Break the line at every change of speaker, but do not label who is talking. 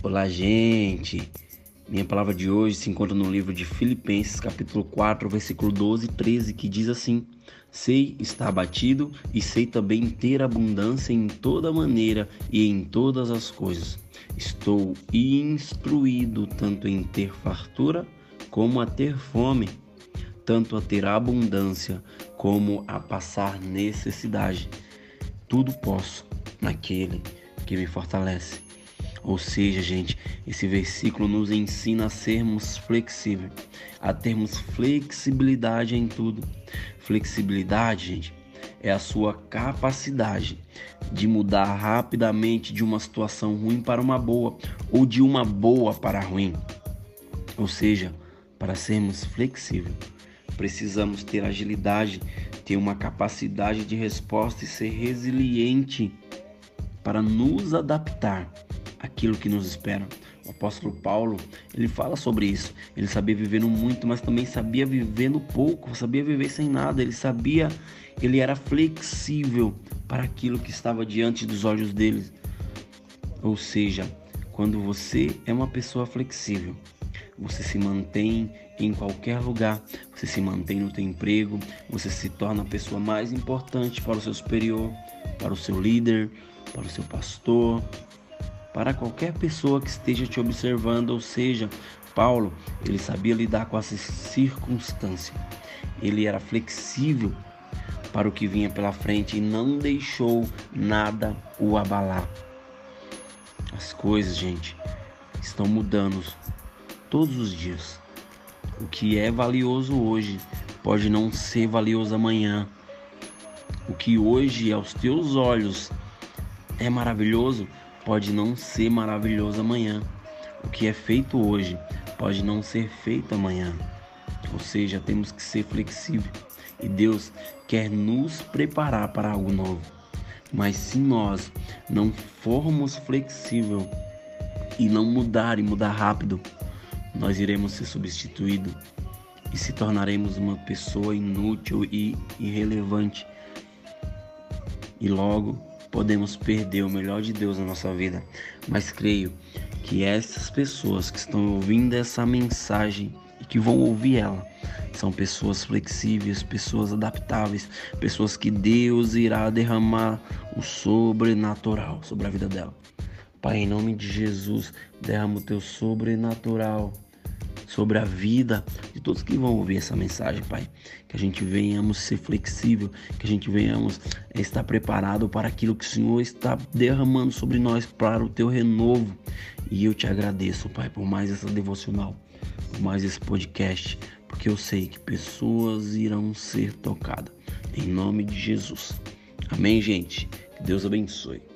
Olá, gente. Minha palavra de hoje se encontra no livro de Filipenses, capítulo 4, versículo 12 e 13, que diz assim: Sei estar abatido e sei também ter abundância em toda maneira e em todas as coisas. Estou instruído tanto em ter fartura como a ter fome, tanto a ter abundância como a passar necessidade. Tudo posso naquele que me fortalece. Ou seja, gente, esse versículo nos ensina a sermos flexíveis, a termos flexibilidade em tudo. Flexibilidade, gente, é a sua capacidade de mudar rapidamente de uma situação ruim para uma boa ou de uma boa para ruim. Ou seja, para sermos flexíveis, precisamos ter agilidade, ter uma capacidade de resposta e ser resiliente para nos adaptar aquilo que nos espera. O apóstolo Paulo, ele fala sobre isso. Ele sabia viver no muito, mas também sabia viver no pouco, sabia viver sem nada. Ele sabia, ele era flexível para aquilo que estava diante dos olhos dele. Ou seja, quando você é uma pessoa flexível, você se mantém em qualquer lugar, você se mantém no teu emprego, você se torna a pessoa mais importante para o seu superior, para o seu líder, para o seu pastor, para qualquer pessoa que esteja te observando, ou seja, Paulo, ele sabia lidar com essa circunstância. Ele era flexível para o que vinha pela frente e não deixou nada o abalar. As coisas, gente, estão mudando todos os dias. O que é valioso hoje pode não ser valioso amanhã. O que hoje aos teus olhos é maravilhoso pode não ser maravilhoso amanhã. O que é feito hoje pode não ser feito amanhã. Ou seja, temos que ser flexíveis. E Deus quer nos preparar para algo novo. Mas se nós não formos flexíveis e não mudar e mudar rápido, nós iremos ser substituídos e se tornaremos uma pessoa inútil e irrelevante. E logo podemos perder o melhor de Deus na nossa vida, mas creio que essas pessoas que estão ouvindo essa mensagem e que vão ouvir ela são pessoas flexíveis, pessoas adaptáveis, pessoas que Deus irá derramar o sobrenatural sobre a vida dela. Pai, em nome de Jesus, derrama o teu sobrenatural sobre a vida de todos que vão ouvir essa mensagem, Pai. Que a gente venhamos ser flexível, que a gente venhamos estar preparado para aquilo que o Senhor está derramando sobre nós para o teu renovo. E eu te agradeço, Pai, por mais essa devocional, por mais esse podcast, porque eu sei que pessoas irão ser tocadas. Em nome de Jesus. Amém, gente. Que Deus abençoe.